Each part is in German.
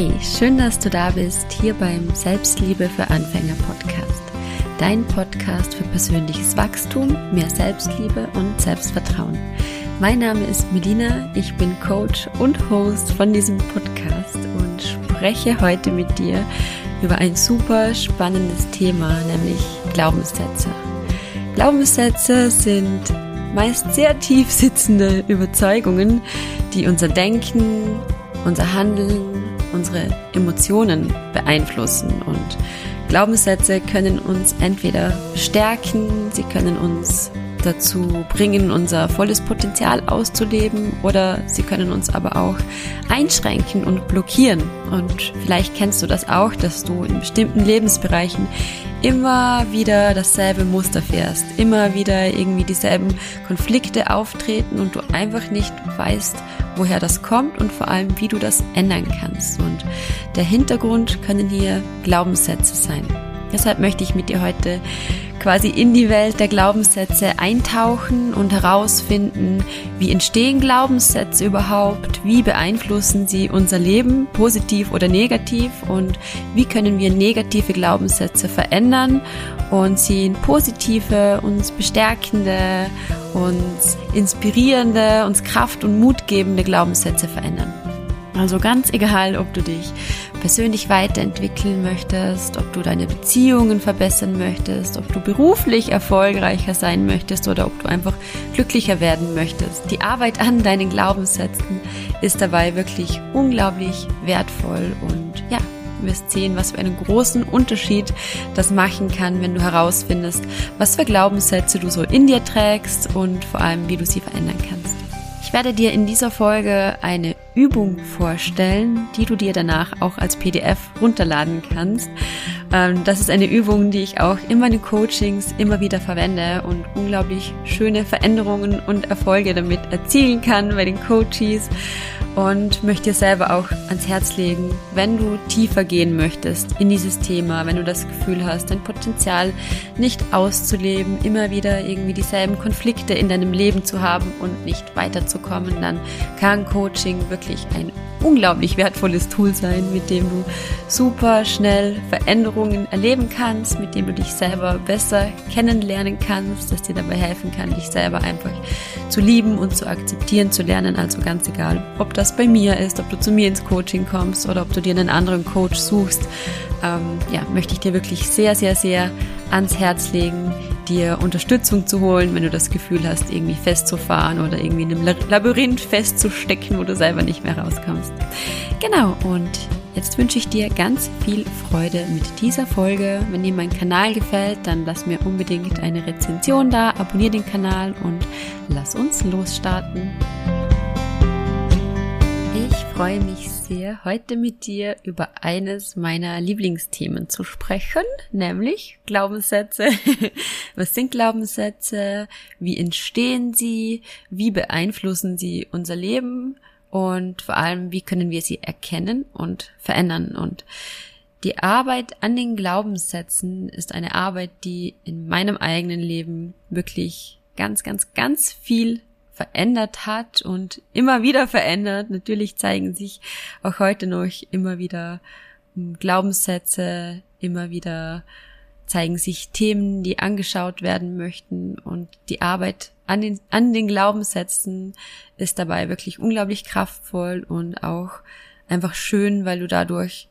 Hey, schön, dass du da bist, hier beim Selbstliebe für Anfänger Podcast. Dein Podcast für persönliches Wachstum, mehr Selbstliebe und Selbstvertrauen. Mein Name ist Medina, ich bin Coach und Host von diesem Podcast und spreche heute mit dir über ein super spannendes Thema, nämlich Glaubenssätze. Glaubenssätze sind meist sehr tief sitzende Überzeugungen, die unser Denken, unser Handeln, unsere Emotionen beeinflussen und Glaubenssätze können uns entweder stärken, sie können uns dazu bringen, unser volles Potenzial auszuleben oder sie können uns aber auch einschränken und blockieren. Und vielleicht kennst du das auch, dass du in bestimmten Lebensbereichen immer wieder dasselbe Muster fährst, immer wieder irgendwie dieselben Konflikte auftreten und du einfach nicht weißt, woher das kommt und vor allem, wie du das ändern kannst. Und der Hintergrund können hier Glaubenssätze sein. Deshalb möchte ich mit dir heute quasi in die Welt der Glaubenssätze eintauchen und herausfinden, wie entstehen Glaubenssätze überhaupt, wie beeinflussen sie unser Leben, positiv oder negativ und wie können wir negative Glaubenssätze verändern und sie in positive, uns bestärkende, uns inspirierende, uns Kraft und Mut gebende Glaubenssätze verändern. Also ganz egal, ob du dich persönlich weiterentwickeln möchtest, ob du deine Beziehungen verbessern möchtest, ob du beruflich erfolgreicher sein möchtest oder ob du einfach glücklicher werden möchtest. Die Arbeit an deinen Glaubenssätzen ist dabei wirklich unglaublich wertvoll und ja, du wirst sehen, was für einen großen Unterschied das machen kann, wenn du herausfindest, was für Glaubenssätze du so in dir trägst und vor allem, wie du sie verändern kannst. Ich werde dir in dieser Folge eine Übung vorstellen, die du dir danach auch als PDF runterladen kannst. Ähm, das ist eine Übung, die ich auch in meinen Coachings immer wieder verwende und unglaublich schöne Veränderungen und Erfolge damit erzielen kann bei den Coaches und möchte dir selber auch ans Herz legen, wenn du tiefer gehen möchtest in dieses Thema, wenn du das Gefühl hast, dein Potenzial nicht auszuleben, immer wieder irgendwie dieselben Konflikte in deinem Leben zu haben und nicht weiterzukommen, dann kann Coaching wirklich ein unglaublich wertvolles Tool sein, mit dem du super schnell Veränderungen erleben kannst, mit dem du dich selber besser kennenlernen kannst, das dir dabei helfen kann, dich selber einfach zu lieben und zu akzeptieren zu lernen. Also ganz egal, ob das bei mir ist, ob du zu mir ins Coaching kommst oder ob du dir einen anderen Coach suchst, ähm, ja, möchte ich dir wirklich sehr, sehr, sehr ans Herz legen, dir Unterstützung zu holen, wenn du das Gefühl hast, irgendwie festzufahren oder irgendwie in einem Labyrinth festzustecken, wo du selber nicht mehr rauskommst. Genau, und jetzt wünsche ich dir ganz viel Freude mit dieser Folge. Wenn dir mein Kanal gefällt, dann lass mir unbedingt eine Rezension da, abonniere den Kanal und lass uns losstarten. Ich freue mich sehr, heute mit dir über eines meiner Lieblingsthemen zu sprechen, nämlich Glaubenssätze. Was sind Glaubenssätze? Wie entstehen sie? Wie beeinflussen sie unser Leben? Und vor allem, wie können wir sie erkennen und verändern? Und die Arbeit an den Glaubenssätzen ist eine Arbeit, die in meinem eigenen Leben wirklich ganz, ganz, ganz viel verändert hat und immer wieder verändert. Natürlich zeigen sich auch heute noch immer wieder hm, Glaubenssätze, immer wieder zeigen sich Themen, die angeschaut werden möchten und die Arbeit an den, an den Glaubenssätzen ist dabei wirklich unglaublich kraftvoll und auch einfach schön, weil du dadurch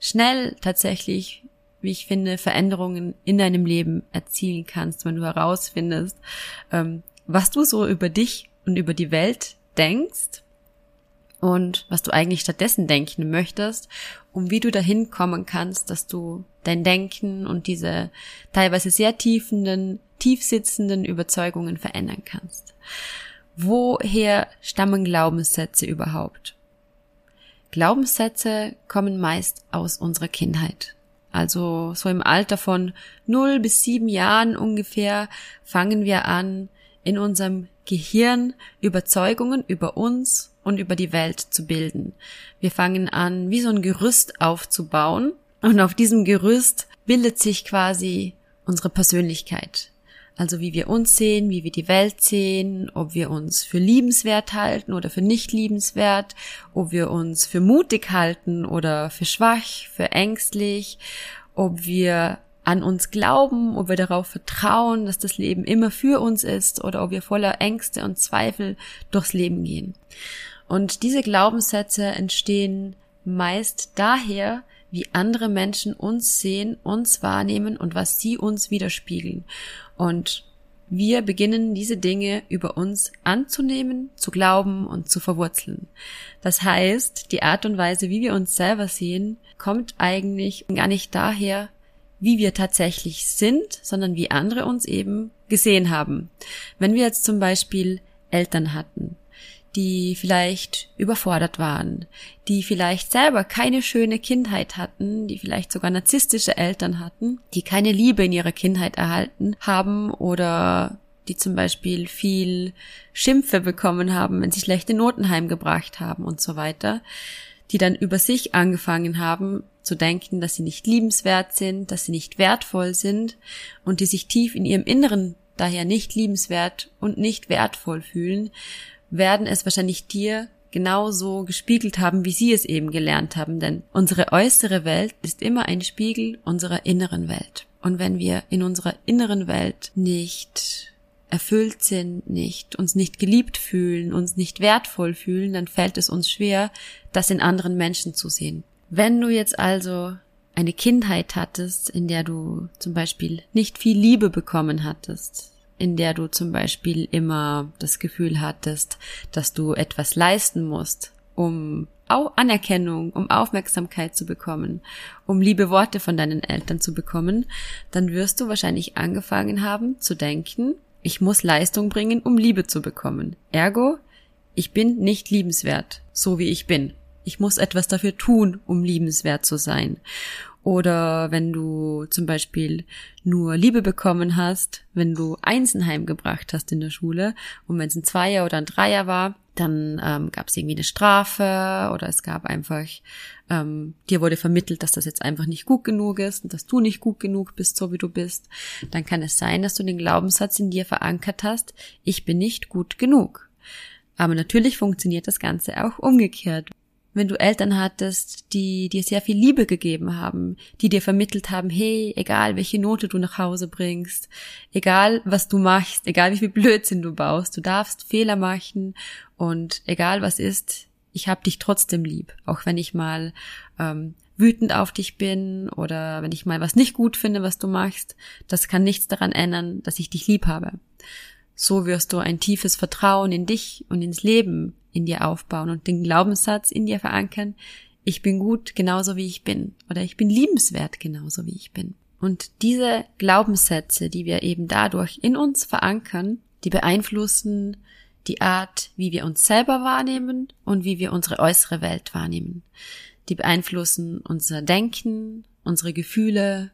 schnell tatsächlich, wie ich finde, Veränderungen in deinem Leben erzielen kannst, wenn du herausfindest, ähm, was du so über dich und über die Welt denkst und was du eigentlich stattdessen denken möchtest, um wie du dahin kommen kannst, dass du dein Denken und diese teilweise sehr tiefenden, tiefsitzenden Überzeugungen verändern kannst. Woher stammen Glaubenssätze überhaupt? Glaubenssätze kommen meist aus unserer Kindheit. Also so im Alter von 0 bis 7 Jahren ungefähr fangen wir an, in unserem Gehirn Überzeugungen über uns und über die Welt zu bilden. Wir fangen an, wie so ein Gerüst aufzubauen und auf diesem Gerüst bildet sich quasi unsere Persönlichkeit. Also wie wir uns sehen, wie wir die Welt sehen, ob wir uns für liebenswert halten oder für nicht liebenswert, ob wir uns für mutig halten oder für schwach, für ängstlich, ob wir an uns glauben, ob wir darauf vertrauen, dass das Leben immer für uns ist oder ob wir voller Ängste und Zweifel durchs Leben gehen. Und diese Glaubenssätze entstehen meist daher, wie andere Menschen uns sehen, uns wahrnehmen und was sie uns widerspiegeln. Und wir beginnen diese Dinge über uns anzunehmen, zu glauben und zu verwurzeln. Das heißt, die Art und Weise, wie wir uns selber sehen, kommt eigentlich gar nicht daher, wie wir tatsächlich sind, sondern wie andere uns eben gesehen haben. Wenn wir jetzt zum Beispiel Eltern hatten, die vielleicht überfordert waren, die vielleicht selber keine schöne Kindheit hatten, die vielleicht sogar narzisstische Eltern hatten, die keine Liebe in ihrer Kindheit erhalten haben oder die zum Beispiel viel Schimpfe bekommen haben, wenn sie schlechte Noten heimgebracht haben und so weiter, die dann über sich angefangen haben zu denken, dass sie nicht liebenswert sind, dass sie nicht wertvoll sind und die sich tief in ihrem Inneren daher nicht liebenswert und nicht wertvoll fühlen, werden es wahrscheinlich dir genauso gespiegelt haben, wie sie es eben gelernt haben, denn unsere äußere Welt ist immer ein Spiegel unserer inneren Welt. Und wenn wir in unserer inneren Welt nicht erfüllt sind, nicht, uns nicht geliebt fühlen, uns nicht wertvoll fühlen, dann fällt es uns schwer, das in anderen Menschen zu sehen. Wenn du jetzt also eine Kindheit hattest, in der du zum Beispiel nicht viel Liebe bekommen hattest, in der du zum Beispiel immer das Gefühl hattest, dass du etwas leisten musst, um Anerkennung, um Aufmerksamkeit zu bekommen, um liebe Worte von deinen Eltern zu bekommen, dann wirst du wahrscheinlich angefangen haben zu denken, ich muss Leistung bringen, um Liebe zu bekommen. Ergo, ich bin nicht liebenswert, so wie ich bin. Ich muss etwas dafür tun, um liebenswert zu sein. Oder wenn du zum Beispiel nur Liebe bekommen hast, wenn du Einsen heimgebracht hast in der Schule und wenn es ein Zweier oder ein Dreier war, dann ähm, gab es irgendwie eine Strafe oder es gab einfach, ähm, dir wurde vermittelt, dass das jetzt einfach nicht gut genug ist und dass du nicht gut genug bist, so wie du bist, dann kann es sein, dass du den Glaubenssatz in dir verankert hast, ich bin nicht gut genug. Aber natürlich funktioniert das Ganze auch umgekehrt wenn du Eltern hattest, die dir sehr viel Liebe gegeben haben, die dir vermittelt haben, hey, egal welche Note du nach Hause bringst, egal was du machst, egal wie viel Blödsinn du baust, du darfst Fehler machen und egal was ist, ich hab dich trotzdem lieb, auch wenn ich mal ähm, wütend auf dich bin oder wenn ich mal was nicht gut finde, was du machst, das kann nichts daran ändern, dass ich dich lieb habe. So wirst du ein tiefes Vertrauen in dich und ins Leben in dir aufbauen und den Glaubenssatz in dir verankern, ich bin gut genauso wie ich bin oder ich bin liebenswert genauso wie ich bin. Und diese Glaubenssätze, die wir eben dadurch in uns verankern, die beeinflussen die Art, wie wir uns selber wahrnehmen und wie wir unsere äußere Welt wahrnehmen. Die beeinflussen unser Denken, unsere Gefühle,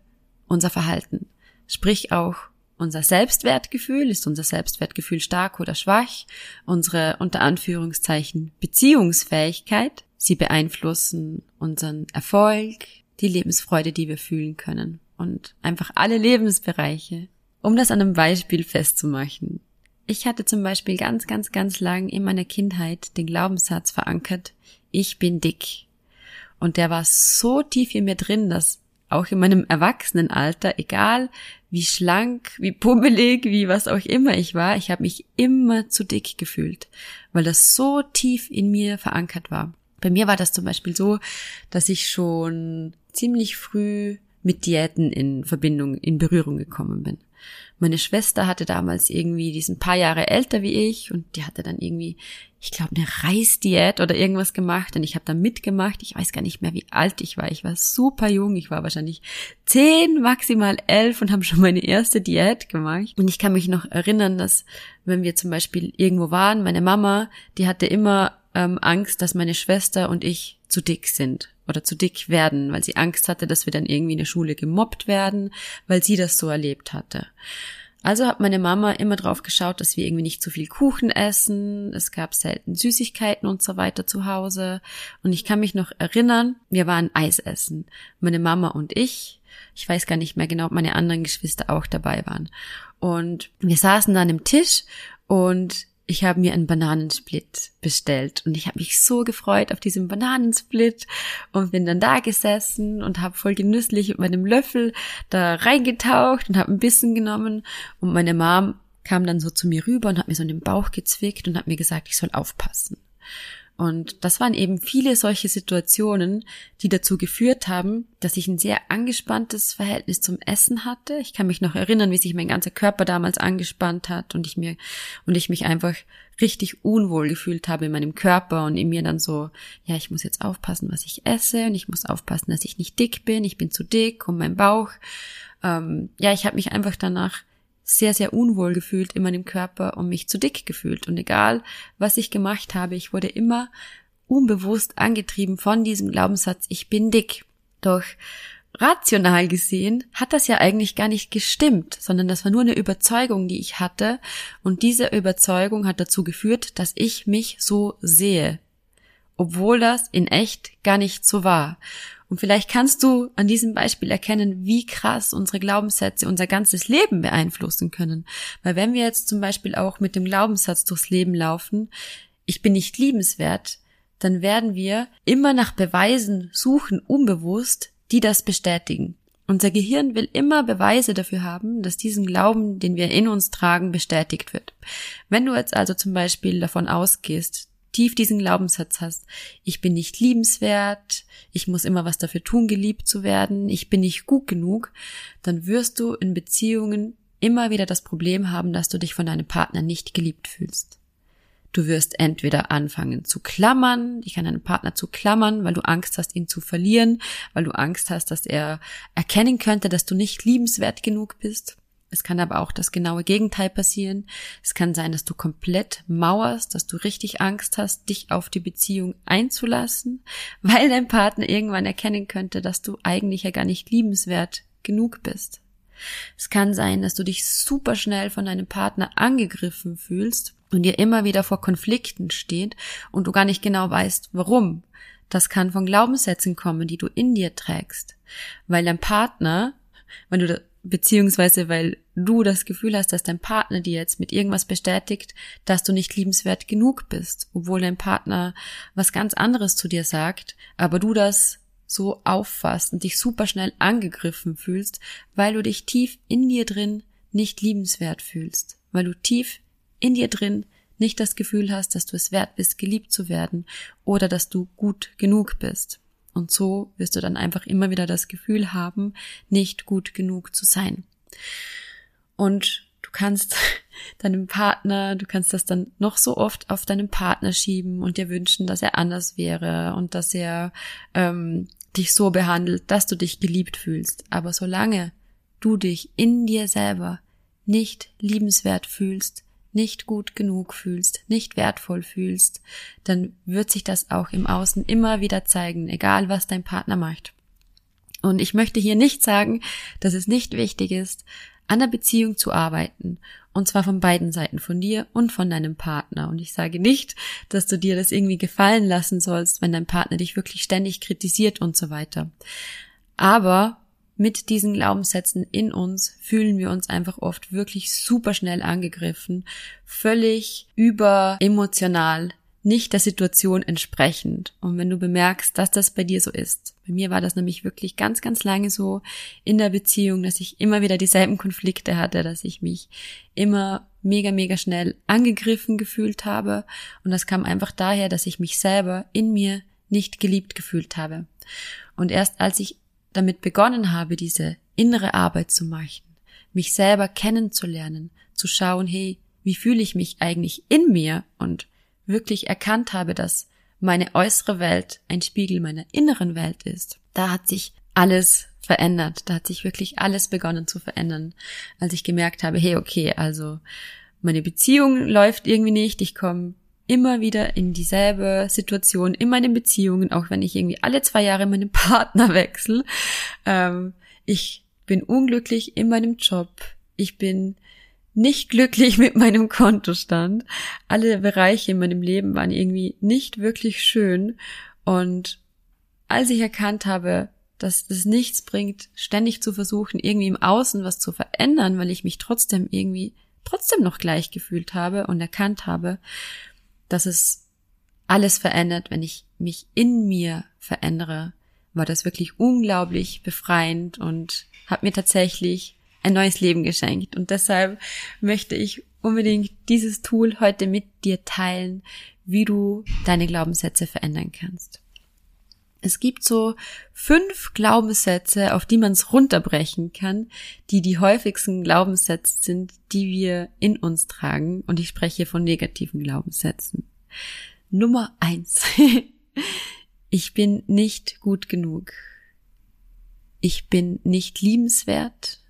unser Verhalten. Sprich auch unser Selbstwertgefühl, ist unser Selbstwertgefühl stark oder schwach, unsere unter Anführungszeichen Beziehungsfähigkeit, sie beeinflussen unseren Erfolg, die Lebensfreude, die wir fühlen können und einfach alle Lebensbereiche. Um das an einem Beispiel festzumachen. Ich hatte zum Beispiel ganz, ganz, ganz lang in meiner Kindheit den Glaubenssatz verankert, ich bin dick. Und der war so tief in mir drin, dass auch in meinem Erwachsenenalter, egal wie schlank, wie pummelig, wie was auch immer ich war, ich habe mich immer zu dick gefühlt, weil das so tief in mir verankert war. Bei mir war das zum Beispiel so, dass ich schon ziemlich früh mit Diäten in Verbindung, in Berührung gekommen bin. Meine Schwester hatte damals irgendwie, die ist ein paar Jahre älter wie ich und die hatte dann irgendwie, ich glaube, eine Reisdiät oder irgendwas gemacht und ich habe da mitgemacht. Ich weiß gar nicht mehr, wie alt ich war. Ich war super jung. Ich war wahrscheinlich zehn, maximal elf und habe schon meine erste Diät gemacht. Und ich kann mich noch erinnern, dass wenn wir zum Beispiel irgendwo waren, meine Mama, die hatte immer ähm, Angst, dass meine Schwester und ich zu dick sind oder zu dick werden, weil sie Angst hatte, dass wir dann irgendwie in der Schule gemobbt werden, weil sie das so erlebt hatte. Also hat meine Mama immer drauf geschaut, dass wir irgendwie nicht zu viel Kuchen essen. Es gab selten Süßigkeiten und so weiter zu Hause. Und ich kann mich noch erinnern, wir waren Eis essen. Meine Mama und ich. Ich weiß gar nicht mehr genau, ob meine anderen Geschwister auch dabei waren. Und wir saßen dann im Tisch und ich habe mir einen Bananensplit bestellt und ich habe mich so gefreut auf diesen Bananensplit und bin dann da gesessen und habe voll genüsslich mit meinem Löffel da reingetaucht und habe ein bisschen genommen und meine Mom kam dann so zu mir rüber und hat mir so in den Bauch gezwickt und hat mir gesagt, ich soll aufpassen. Und das waren eben viele solche Situationen, die dazu geführt haben, dass ich ein sehr angespanntes Verhältnis zum Essen hatte. Ich kann mich noch erinnern, wie sich mein ganzer Körper damals angespannt hat und ich mir, und ich mich einfach richtig unwohl gefühlt habe in meinem Körper und in mir dann so, ja, ich muss jetzt aufpassen, was ich esse und ich muss aufpassen, dass ich nicht dick bin, ich bin zu dick und mein Bauch. Ähm, ja, ich habe mich einfach danach sehr, sehr unwohl gefühlt in meinem Körper und mich zu dick gefühlt. Und egal, was ich gemacht habe, ich wurde immer unbewusst angetrieben von diesem Glaubenssatz, ich bin dick. Doch rational gesehen hat das ja eigentlich gar nicht gestimmt, sondern das war nur eine Überzeugung, die ich hatte. Und diese Überzeugung hat dazu geführt, dass ich mich so sehe. Obwohl das in echt gar nicht so war. Und vielleicht kannst du an diesem Beispiel erkennen, wie krass unsere Glaubenssätze unser ganzes Leben beeinflussen können. Weil wenn wir jetzt zum Beispiel auch mit dem Glaubenssatz durchs Leben laufen, ich bin nicht liebenswert, dann werden wir immer nach Beweisen suchen, unbewusst, die das bestätigen. Unser Gehirn will immer Beweise dafür haben, dass diesen Glauben, den wir in uns tragen, bestätigt wird. Wenn du jetzt also zum Beispiel davon ausgehst, tief diesen Glaubenssatz hast, ich bin nicht liebenswert, ich muss immer was dafür tun, geliebt zu werden, ich bin nicht gut genug, dann wirst du in Beziehungen immer wieder das Problem haben, dass du dich von deinem Partner nicht geliebt fühlst. Du wirst entweder anfangen zu klammern, dich an deinen Partner zu klammern, weil du Angst hast, ihn zu verlieren, weil du Angst hast, dass er erkennen könnte, dass du nicht liebenswert genug bist. Es kann aber auch das genaue Gegenteil passieren. Es kann sein, dass du komplett mauerst, dass du richtig Angst hast, dich auf die Beziehung einzulassen, weil dein Partner irgendwann erkennen könnte, dass du eigentlich ja gar nicht liebenswert genug bist. Es kann sein, dass du dich super schnell von deinem Partner angegriffen fühlst und dir immer wieder vor Konflikten steht und du gar nicht genau weißt, warum. Das kann von Glaubenssätzen kommen, die du in dir trägst, weil dein Partner, wenn du beziehungsweise weil du das Gefühl hast, dass dein Partner dir jetzt mit irgendwas bestätigt, dass du nicht liebenswert genug bist, obwohl dein Partner was ganz anderes zu dir sagt, aber du das so auffasst und dich super schnell angegriffen fühlst, weil du dich tief in dir drin nicht liebenswert fühlst, weil du tief in dir drin nicht das Gefühl hast, dass du es wert bist, geliebt zu werden oder dass du gut genug bist. Und so wirst du dann einfach immer wieder das Gefühl haben, nicht gut genug zu sein. Und du kannst deinem Partner, du kannst das dann noch so oft auf deinen Partner schieben und dir wünschen, dass er anders wäre und dass er ähm, dich so behandelt, dass du dich geliebt fühlst. Aber solange du dich in dir selber nicht liebenswert fühlst, nicht gut genug fühlst, nicht wertvoll fühlst, dann wird sich das auch im Außen immer wieder zeigen, egal was dein Partner macht. Und ich möchte hier nicht sagen, dass es nicht wichtig ist, an der Beziehung zu arbeiten. Und zwar von beiden Seiten, von dir und von deinem Partner. Und ich sage nicht, dass du dir das irgendwie gefallen lassen sollst, wenn dein Partner dich wirklich ständig kritisiert und so weiter. Aber mit diesen Glaubenssätzen in uns fühlen wir uns einfach oft wirklich super schnell angegriffen, völlig überemotional, nicht der Situation entsprechend. Und wenn du bemerkst, dass das bei dir so ist, bei mir war das nämlich wirklich ganz, ganz lange so in der Beziehung, dass ich immer wieder dieselben Konflikte hatte, dass ich mich immer mega, mega schnell angegriffen gefühlt habe. Und das kam einfach daher, dass ich mich selber in mir nicht geliebt gefühlt habe. Und erst als ich damit begonnen habe, diese innere Arbeit zu machen, mich selber kennenzulernen, zu schauen, hey, wie fühle ich mich eigentlich in mir und wirklich erkannt habe, dass meine äußere Welt ein Spiegel meiner inneren Welt ist, da hat sich alles verändert, da hat sich wirklich alles begonnen zu verändern, als ich gemerkt habe, hey, okay, also meine Beziehung läuft irgendwie nicht, ich komme immer wieder in dieselbe Situation in meinen Beziehungen, auch wenn ich irgendwie alle zwei Jahre meinen Partner wechsle. Ähm, ich bin unglücklich in meinem Job. Ich bin nicht glücklich mit meinem Kontostand. Alle Bereiche in meinem Leben waren irgendwie nicht wirklich schön. Und als ich erkannt habe, dass es nichts bringt, ständig zu versuchen, irgendwie im Außen was zu verändern, weil ich mich trotzdem irgendwie trotzdem noch gleich gefühlt habe und erkannt habe, dass es alles verändert, wenn ich mich in mir verändere, war das wirklich unglaublich befreiend und hat mir tatsächlich ein neues Leben geschenkt. Und deshalb möchte ich unbedingt dieses Tool heute mit dir teilen, wie du deine Glaubenssätze verändern kannst. Es gibt so fünf Glaubenssätze, auf die man es runterbrechen kann, die die häufigsten Glaubenssätze sind, die wir in uns tragen. Und ich spreche von negativen Glaubenssätzen. Nummer eins. ich bin nicht gut genug. Ich bin nicht liebenswert.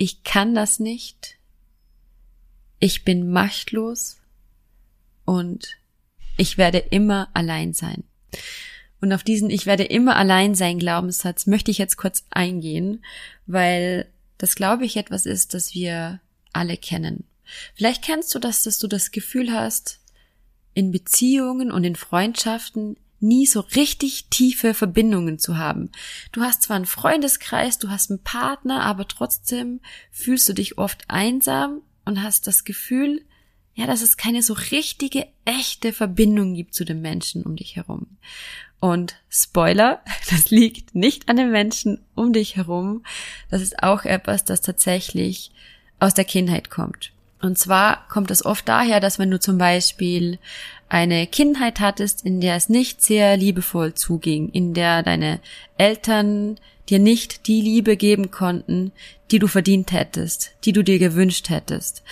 Ich kann das nicht. Ich bin machtlos. Und ich werde immer allein sein. Und auf diesen Ich werde immer allein sein Glaubenssatz möchte ich jetzt kurz eingehen, weil das glaube ich etwas ist, das wir alle kennen. Vielleicht kennst du das, dass du das Gefühl hast, in Beziehungen und in Freundschaften nie so richtig tiefe Verbindungen zu haben. Du hast zwar einen Freundeskreis, du hast einen Partner, aber trotzdem fühlst du dich oft einsam und hast das Gefühl, ja, dass es keine so richtige, echte Verbindung gibt zu den Menschen um dich herum. Und Spoiler, das liegt nicht an den Menschen um dich herum. Das ist auch etwas, das tatsächlich aus der Kindheit kommt. Und zwar kommt es oft daher, dass wenn du zum Beispiel eine Kindheit hattest, in der es nicht sehr liebevoll zuging, in der deine Eltern dir nicht die Liebe geben konnten, die du verdient hättest, die du dir gewünscht hättest,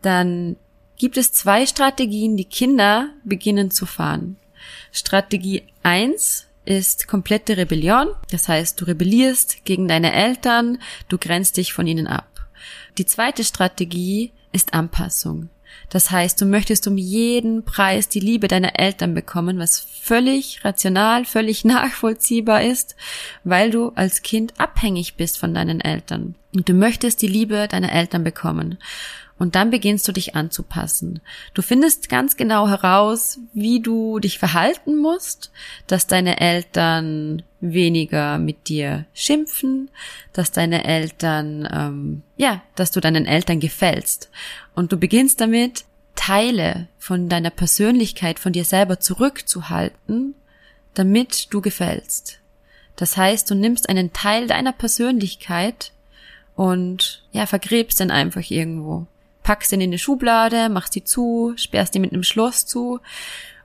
dann gibt es zwei Strategien, die Kinder beginnen zu fahren. Strategie eins ist komplette Rebellion. Das heißt, du rebellierst gegen deine Eltern, du grenzt dich von ihnen ab. Die zweite Strategie ist Anpassung. Das heißt, du möchtest um jeden Preis die Liebe deiner Eltern bekommen, was völlig rational, völlig nachvollziehbar ist, weil du als Kind abhängig bist von deinen Eltern. Und du möchtest die Liebe deiner Eltern bekommen. Und dann beginnst du dich anzupassen. Du findest ganz genau heraus, wie du dich verhalten musst, dass deine Eltern weniger mit dir schimpfen, dass deine Eltern, ähm, ja, dass du deinen Eltern gefällst. Und du beginnst damit, Teile von deiner Persönlichkeit, von dir selber zurückzuhalten, damit du gefällst. Das heißt, du nimmst einen Teil deiner Persönlichkeit und ja, vergräbst ihn einfach irgendwo packst ihn in eine Schublade, machst sie zu, sperrst ihn mit einem Schloss zu.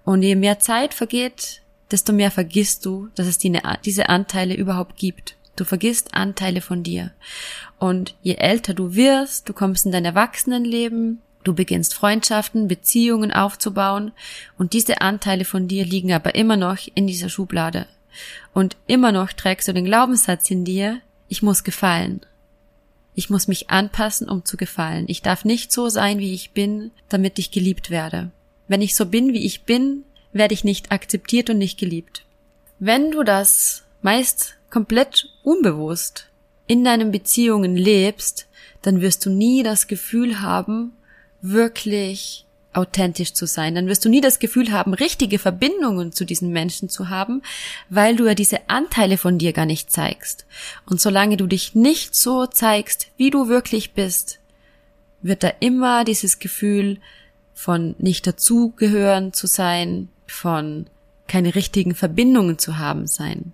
Und je mehr Zeit vergeht, desto mehr vergisst du, dass es die, diese Anteile überhaupt gibt. Du vergisst Anteile von dir. Und je älter du wirst, du kommst in dein Erwachsenenleben, du beginnst Freundschaften, Beziehungen aufzubauen und diese Anteile von dir liegen aber immer noch in dieser Schublade. Und immer noch trägst du den Glaubenssatz in dir, ich muss gefallen. Ich muss mich anpassen, um zu gefallen. Ich darf nicht so sein, wie ich bin, damit ich geliebt werde. Wenn ich so bin, wie ich bin, werde ich nicht akzeptiert und nicht geliebt. Wenn du das meist komplett unbewusst in deinen Beziehungen lebst, dann wirst du nie das Gefühl haben, wirklich authentisch zu sein. Dann wirst du nie das Gefühl haben, richtige Verbindungen zu diesen Menschen zu haben, weil du ja diese Anteile von dir gar nicht zeigst. Und solange du dich nicht so zeigst, wie du wirklich bist, wird da immer dieses Gefühl von nicht dazugehören zu sein, von keine richtigen Verbindungen zu haben sein.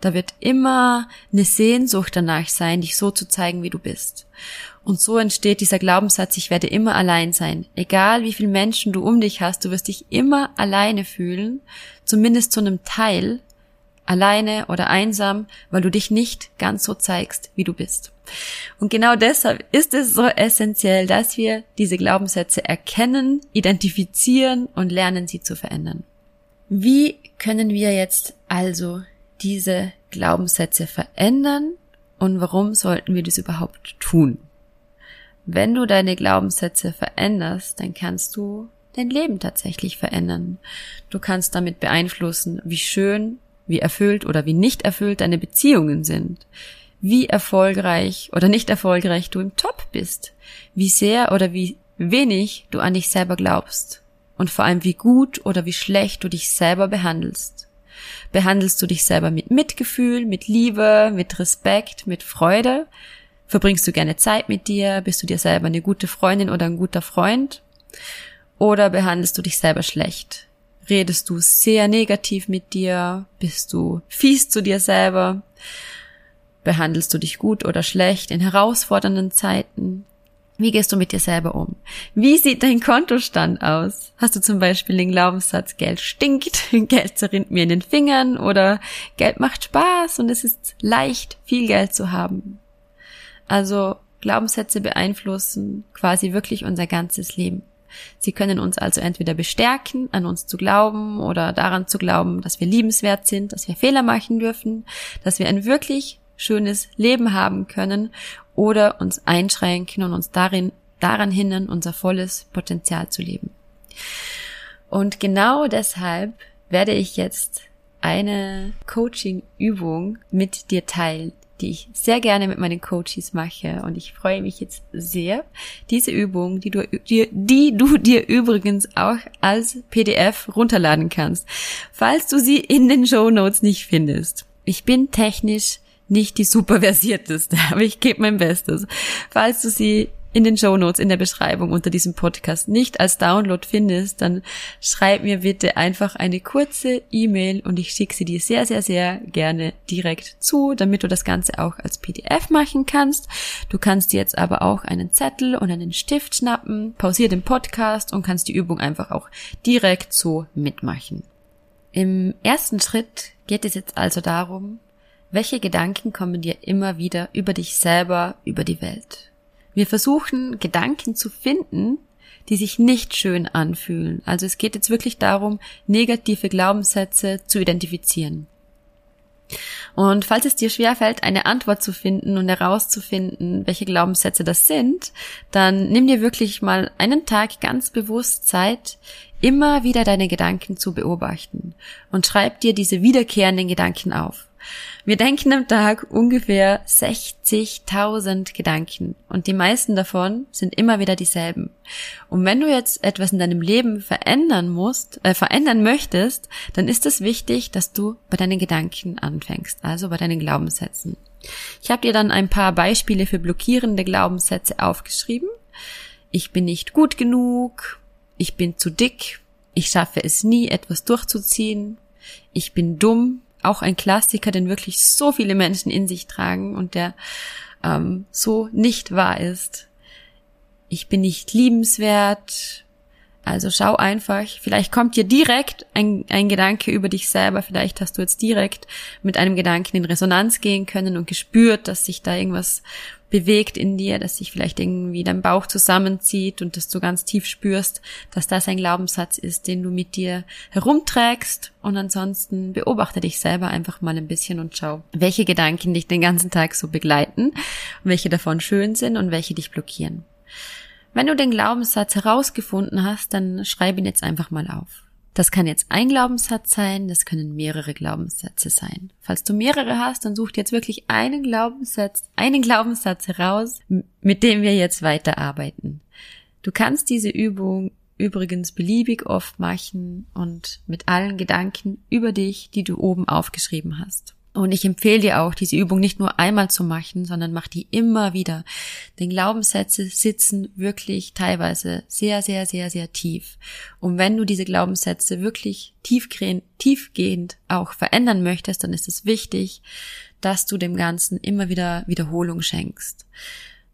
Da wird immer eine Sehnsucht danach sein, dich so zu zeigen, wie du bist. Und so entsteht dieser Glaubenssatz, ich werde immer allein sein. Egal wie viele Menschen du um dich hast, du wirst dich immer alleine fühlen, zumindest zu einem Teil, alleine oder einsam, weil du dich nicht ganz so zeigst, wie du bist. Und genau deshalb ist es so essentiell, dass wir diese Glaubenssätze erkennen, identifizieren und lernen, sie zu verändern. Wie können wir jetzt also diese Glaubenssätze verändern und warum sollten wir das überhaupt tun? Wenn du deine Glaubenssätze veränderst, dann kannst du dein Leben tatsächlich verändern. Du kannst damit beeinflussen, wie schön, wie erfüllt oder wie nicht erfüllt deine Beziehungen sind, wie erfolgreich oder nicht erfolgreich du im Top bist, wie sehr oder wie wenig du an dich selber glaubst und vor allem wie gut oder wie schlecht du dich selber behandelst. Behandelst du dich selber mit Mitgefühl, mit Liebe, mit Respekt, mit Freude? Verbringst du gerne Zeit mit dir? Bist du dir selber eine gute Freundin oder ein guter Freund? Oder behandelst du dich selber schlecht? Redest du sehr negativ mit dir? Bist du fies zu dir selber? Behandelst du dich gut oder schlecht in herausfordernden Zeiten? Wie gehst du mit dir selber um? Wie sieht dein Kontostand aus? Hast du zum Beispiel den Glaubenssatz, Geld stinkt, Geld zerrinnt mir in den Fingern oder Geld macht Spaß und es ist leicht, viel Geld zu haben? Also Glaubenssätze beeinflussen quasi wirklich unser ganzes Leben. Sie können uns also entweder bestärken, an uns zu glauben oder daran zu glauben, dass wir liebenswert sind, dass wir Fehler machen dürfen, dass wir ein wirklich schönes Leben haben können oder uns einschränken und uns darin, daran hindern, unser volles Potenzial zu leben. Und genau deshalb werde ich jetzt eine Coaching-Übung mit dir teilen, die ich sehr gerne mit meinen Coaches mache. Und ich freue mich jetzt sehr, diese Übung, die du, die, die du dir übrigens auch als PDF runterladen kannst, falls du sie in den Show Notes nicht findest. Ich bin technisch nicht die super versierteste, aber ich gebe mein Bestes. Falls du sie in den Show Notes in der Beschreibung unter diesem Podcast nicht als Download findest, dann schreib mir bitte einfach eine kurze E-Mail und ich schicke sie dir sehr, sehr, sehr gerne direkt zu, damit du das Ganze auch als PDF machen kannst. Du kannst jetzt aber auch einen Zettel und einen Stift schnappen, pausier den Podcast und kannst die Übung einfach auch direkt so mitmachen. Im ersten Schritt geht es jetzt also darum, welche Gedanken kommen dir immer wieder über dich selber, über die Welt? Wir versuchen Gedanken zu finden, die sich nicht schön anfühlen. Also es geht jetzt wirklich darum, negative Glaubenssätze zu identifizieren. Und falls es dir schwerfällt, eine Antwort zu finden und herauszufinden, welche Glaubenssätze das sind, dann nimm dir wirklich mal einen Tag ganz bewusst Zeit, immer wieder deine Gedanken zu beobachten und schreib dir diese wiederkehrenden Gedanken auf. Wir denken am Tag ungefähr 60.000 Gedanken und die meisten davon sind immer wieder dieselben. Und wenn du jetzt etwas in deinem Leben verändern musst, äh, verändern möchtest, dann ist es wichtig, dass du bei deinen Gedanken anfängst, also bei deinen Glaubenssätzen. Ich habe dir dann ein paar Beispiele für blockierende Glaubenssätze aufgeschrieben. Ich bin nicht gut genug, ich bin zu dick, ich schaffe es nie, etwas durchzuziehen, ich bin dumm, auch ein Klassiker, den wirklich so viele Menschen in sich tragen und der ähm, so nicht wahr ist. Ich bin nicht liebenswert. Also schau einfach, vielleicht kommt dir direkt ein, ein Gedanke über dich selber, vielleicht hast du jetzt direkt mit einem Gedanken in Resonanz gehen können und gespürt, dass sich da irgendwas bewegt in dir, dass sich vielleicht irgendwie dein Bauch zusammenzieht und dass du ganz tief spürst, dass das ein Glaubenssatz ist, den du mit dir herumträgst. Und ansonsten beobachte dich selber einfach mal ein bisschen und schau, welche Gedanken dich den ganzen Tag so begleiten, welche davon schön sind und welche dich blockieren. Wenn du den Glaubenssatz herausgefunden hast, dann schreib ihn jetzt einfach mal auf. Das kann jetzt ein Glaubenssatz sein, das können mehrere Glaubenssätze sein. Falls du mehrere hast, dann such dir jetzt wirklich einen Glaubenssatz, einen Glaubenssatz heraus, mit dem wir jetzt weiterarbeiten. Du kannst diese Übung übrigens beliebig oft machen und mit allen Gedanken über dich, die du oben aufgeschrieben hast. Und ich empfehle dir auch, diese Übung nicht nur einmal zu machen, sondern mach die immer wieder. Denn Glaubenssätze sitzen wirklich teilweise sehr, sehr, sehr, sehr tief. Und wenn du diese Glaubenssätze wirklich tiefgehend, auch verändern möchtest, dann ist es wichtig, dass du dem Ganzen immer wieder Wiederholung schenkst.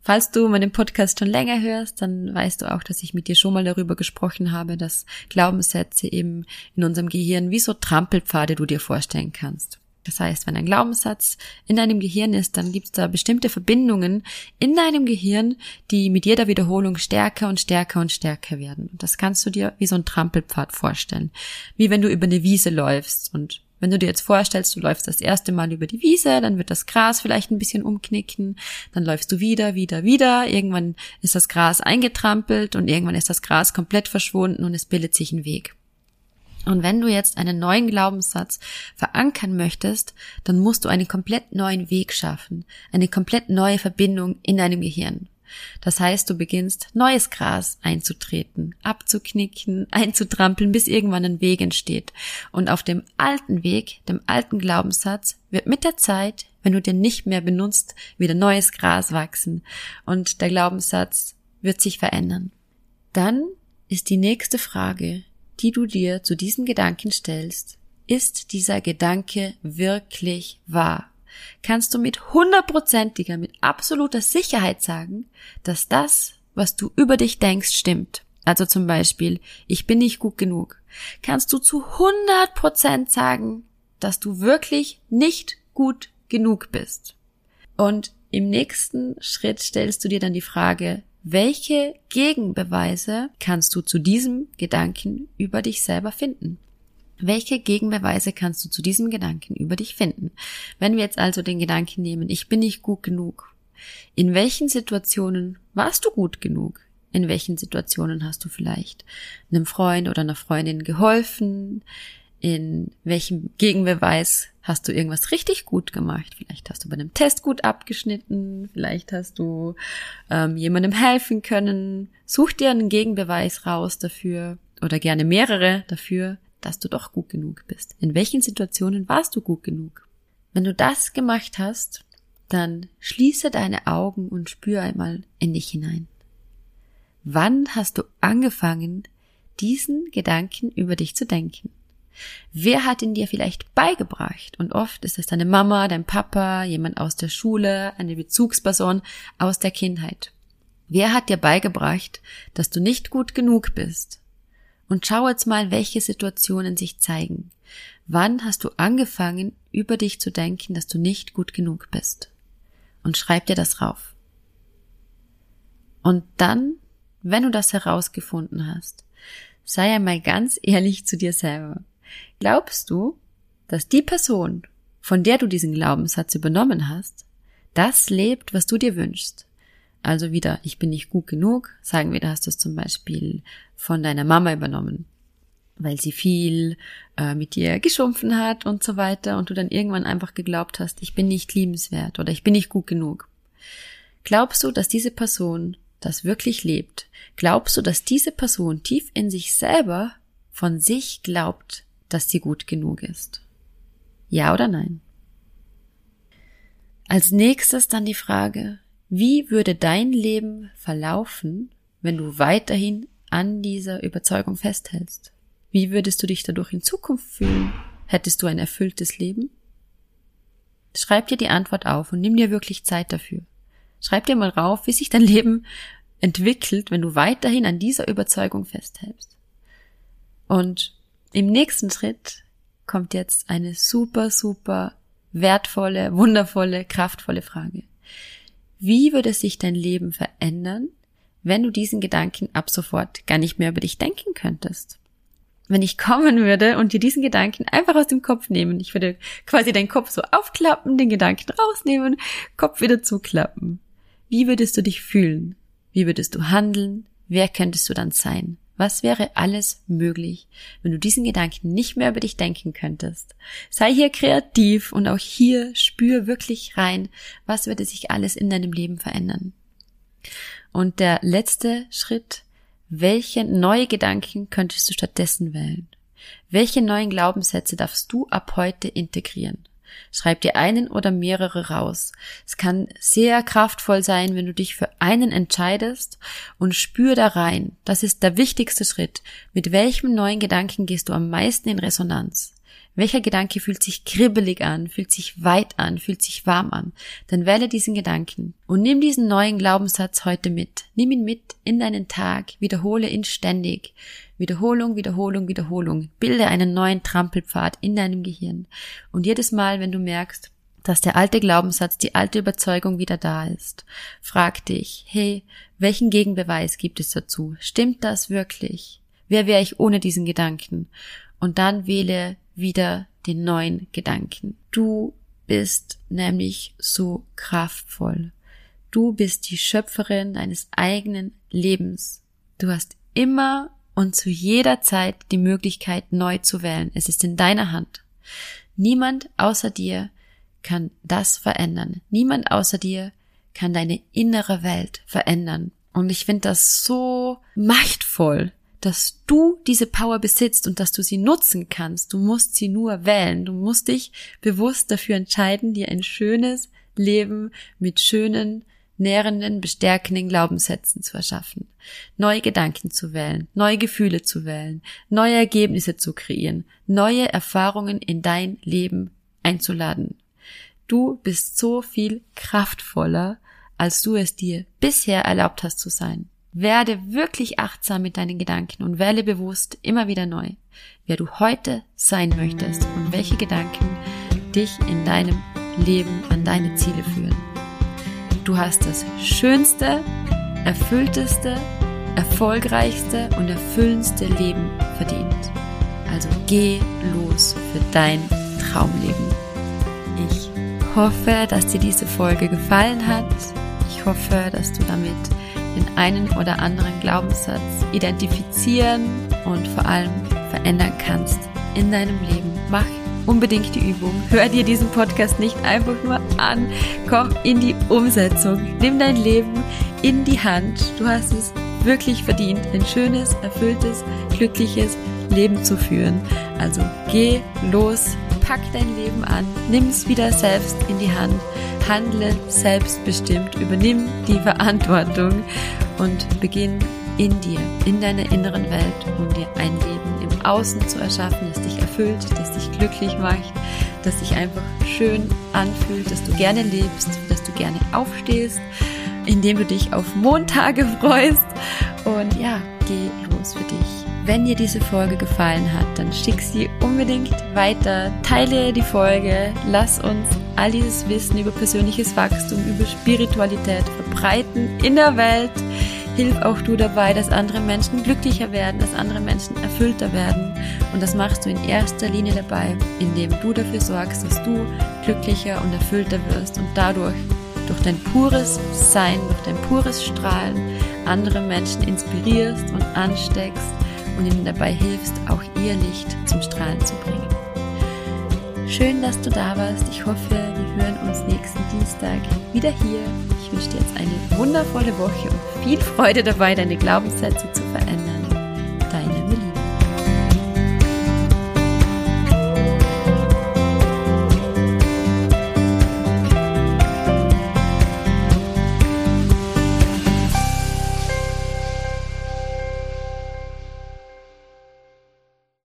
Falls du meinen Podcast schon länger hörst, dann weißt du auch, dass ich mit dir schon mal darüber gesprochen habe, dass Glaubenssätze eben in unserem Gehirn wie so Trampelpfade du dir vorstellen kannst. Das heißt, wenn ein Glaubenssatz in deinem Gehirn ist, dann gibt es da bestimmte Verbindungen in deinem Gehirn, die mit jeder Wiederholung stärker und stärker und stärker werden. Und das kannst du dir wie so ein Trampelpfad vorstellen. Wie wenn du über eine Wiese läufst. Und wenn du dir jetzt vorstellst, du läufst das erste Mal über die Wiese, dann wird das Gras vielleicht ein bisschen umknicken, dann läufst du wieder, wieder, wieder. Irgendwann ist das Gras eingetrampelt und irgendwann ist das Gras komplett verschwunden und es bildet sich ein Weg. Und wenn du jetzt einen neuen Glaubenssatz verankern möchtest, dann musst du einen komplett neuen Weg schaffen, eine komplett neue Verbindung in deinem Gehirn. Das heißt, du beginnst neues Gras einzutreten, abzuknicken, einzutrampeln, bis irgendwann ein Weg entsteht. Und auf dem alten Weg, dem alten Glaubenssatz, wird mit der Zeit, wenn du den nicht mehr benutzt, wieder neues Gras wachsen. Und der Glaubenssatz wird sich verändern. Dann ist die nächste Frage, die du dir zu diesem Gedanken stellst, ist dieser Gedanke wirklich wahr? Kannst du mit hundertprozentiger, mit absoluter Sicherheit sagen, dass das, was du über dich denkst, stimmt? Also zum Beispiel, ich bin nicht gut genug. Kannst du zu 100% sagen, dass du wirklich nicht gut genug bist? Und im nächsten Schritt stellst du dir dann die Frage, welche Gegenbeweise kannst du zu diesem Gedanken über dich selber finden? Welche Gegenbeweise kannst du zu diesem Gedanken über dich finden? Wenn wir jetzt also den Gedanken nehmen, ich bin nicht gut genug. In welchen Situationen warst du gut genug? In welchen Situationen hast du vielleicht einem Freund oder einer Freundin geholfen? In welchem Gegenbeweis hast du irgendwas richtig gut gemacht? Vielleicht hast du bei einem Test gut abgeschnitten, vielleicht hast du ähm, jemandem helfen können. Such dir einen Gegenbeweis raus dafür oder gerne mehrere dafür, dass du doch gut genug bist. In welchen Situationen warst du gut genug? Wenn du das gemacht hast, dann schließe deine Augen und spür einmal in dich hinein. Wann hast du angefangen, diesen Gedanken über dich zu denken? Wer hat ihn dir vielleicht beigebracht? Und oft ist es deine Mama, dein Papa, jemand aus der Schule, eine Bezugsperson aus der Kindheit. Wer hat dir beigebracht, dass du nicht gut genug bist? Und schau jetzt mal, welche Situationen sich zeigen. Wann hast du angefangen, über dich zu denken, dass du nicht gut genug bist? Und schreib dir das rauf. Und dann, wenn du das herausgefunden hast, sei einmal ganz ehrlich zu dir selber. Glaubst du, dass die Person, von der du diesen Glaubenssatz übernommen hast, das lebt, was du dir wünschst? Also wieder, ich bin nicht gut genug. Sagen wir, da hast du es zum Beispiel von deiner Mama übernommen, weil sie viel äh, mit dir geschumpfen hat und so weiter und du dann irgendwann einfach geglaubt hast, ich bin nicht liebenswert oder ich bin nicht gut genug. Glaubst du, dass diese Person das wirklich lebt? Glaubst du, dass diese Person tief in sich selber von sich glaubt, dass sie gut genug ist? Ja oder nein? Als nächstes dann die Frage, wie würde dein Leben verlaufen, wenn du weiterhin an dieser Überzeugung festhältst? Wie würdest du dich dadurch in Zukunft fühlen? Hättest du ein erfülltes Leben? Schreib dir die Antwort auf und nimm dir wirklich Zeit dafür. Schreib dir mal rauf, wie sich dein Leben entwickelt, wenn du weiterhin an dieser Überzeugung festhältst. Und im nächsten Schritt kommt jetzt eine super, super wertvolle, wundervolle, kraftvolle Frage. Wie würde sich dein Leben verändern, wenn du diesen Gedanken ab sofort gar nicht mehr über dich denken könntest? Wenn ich kommen würde und dir diesen Gedanken einfach aus dem Kopf nehmen, ich würde quasi deinen Kopf so aufklappen, den Gedanken rausnehmen, Kopf wieder zuklappen. Wie würdest du dich fühlen? Wie würdest du handeln? Wer könntest du dann sein? Was wäre alles möglich, wenn du diesen Gedanken nicht mehr über dich denken könntest? Sei hier kreativ und auch hier spür wirklich rein, was würde sich alles in deinem Leben verändern. Und der letzte Schritt, welche neue Gedanken könntest du stattdessen wählen? Welche neuen Glaubenssätze darfst du ab heute integrieren? Schreib dir einen oder mehrere raus. Es kann sehr kraftvoll sein, wenn du dich für einen entscheidest und spür da rein. Das ist der wichtigste Schritt. Mit welchem neuen Gedanken gehst du am meisten in Resonanz? Welcher Gedanke fühlt sich kribbelig an, fühlt sich weit an, fühlt sich warm an? Dann wähle diesen Gedanken und nimm diesen neuen Glaubenssatz heute mit. Nimm ihn mit in deinen Tag, wiederhole ihn ständig. Wiederholung, Wiederholung, Wiederholung. Bilde einen neuen Trampelpfad in deinem Gehirn. Und jedes Mal, wenn du merkst, dass der alte Glaubenssatz, die alte Überzeugung wieder da ist, frag dich, hey, welchen Gegenbeweis gibt es dazu? Stimmt das wirklich? Wer wäre ich ohne diesen Gedanken? Und dann wähle wieder den neuen Gedanken. Du bist nämlich so kraftvoll. Du bist die Schöpferin deines eigenen Lebens. Du hast immer und zu jeder Zeit die Möglichkeit, neu zu wählen. Es ist in deiner Hand. Niemand außer dir kann das verändern. Niemand außer dir kann deine innere Welt verändern. Und ich finde das so machtvoll, dass du diese Power besitzt und dass du sie nutzen kannst. Du musst sie nur wählen. Du musst dich bewusst dafür entscheiden, dir ein schönes Leben mit schönen, nährenden, bestärkenden Glaubenssätzen zu erschaffen. Neue Gedanken zu wählen, neue Gefühle zu wählen, neue Ergebnisse zu kreieren, neue Erfahrungen in dein Leben einzuladen. Du bist so viel kraftvoller, als du es dir bisher erlaubt hast zu sein. Werde wirklich achtsam mit deinen Gedanken und wähle bewusst immer wieder neu, wer du heute sein möchtest und welche Gedanken dich in deinem Leben an deine Ziele führen. Du hast das schönste, erfüllteste, erfolgreichste und erfüllendste Leben verdient. Also geh los für dein Traumleben. Ich hoffe, dass dir diese Folge gefallen hat. Ich hoffe, dass du damit den einen oder anderen Glaubenssatz identifizieren und vor allem verändern kannst in deinem Leben. Mach unbedingt die Übung. Hör dir diesen Podcast nicht einfach nur an. Komm in die Umsetzung. Nimm dein Leben in die Hand. Du hast es wirklich verdient, ein schönes, erfülltes, glückliches Leben zu führen. Also geh los, pack dein Leben an, nimm es wieder selbst in die Hand handle selbstbestimmt, übernimm die Verantwortung und beginn in dir, in deiner inneren Welt, um dir ein Leben im Außen zu erschaffen, das dich erfüllt, das dich glücklich macht, das dich einfach schön anfühlt, dass du gerne lebst, dass du gerne aufstehst, indem du dich auf Montage freust und ja, geh los für dich. Wenn dir diese Folge gefallen hat, dann schick sie unbedingt weiter, teile die Folge, lass uns all dieses Wissen über persönliches Wachstum, über Spiritualität verbreiten in der Welt. Hilf auch du dabei, dass andere Menschen glücklicher werden, dass andere Menschen erfüllter werden. Und das machst du in erster Linie dabei, indem du dafür sorgst, dass du glücklicher und erfüllter wirst und dadurch durch dein pures Sein, durch dein pures Strahlen andere Menschen inspirierst und ansteckst und ihnen dabei hilfst, auch ihr Licht zum Strahlen zu bringen. Schön, dass du da warst. Ich hoffe, wir hören uns nächsten Dienstag wieder hier. Ich wünsche dir jetzt eine wundervolle Woche und viel Freude dabei, deine Glaubenssätze zu verändern.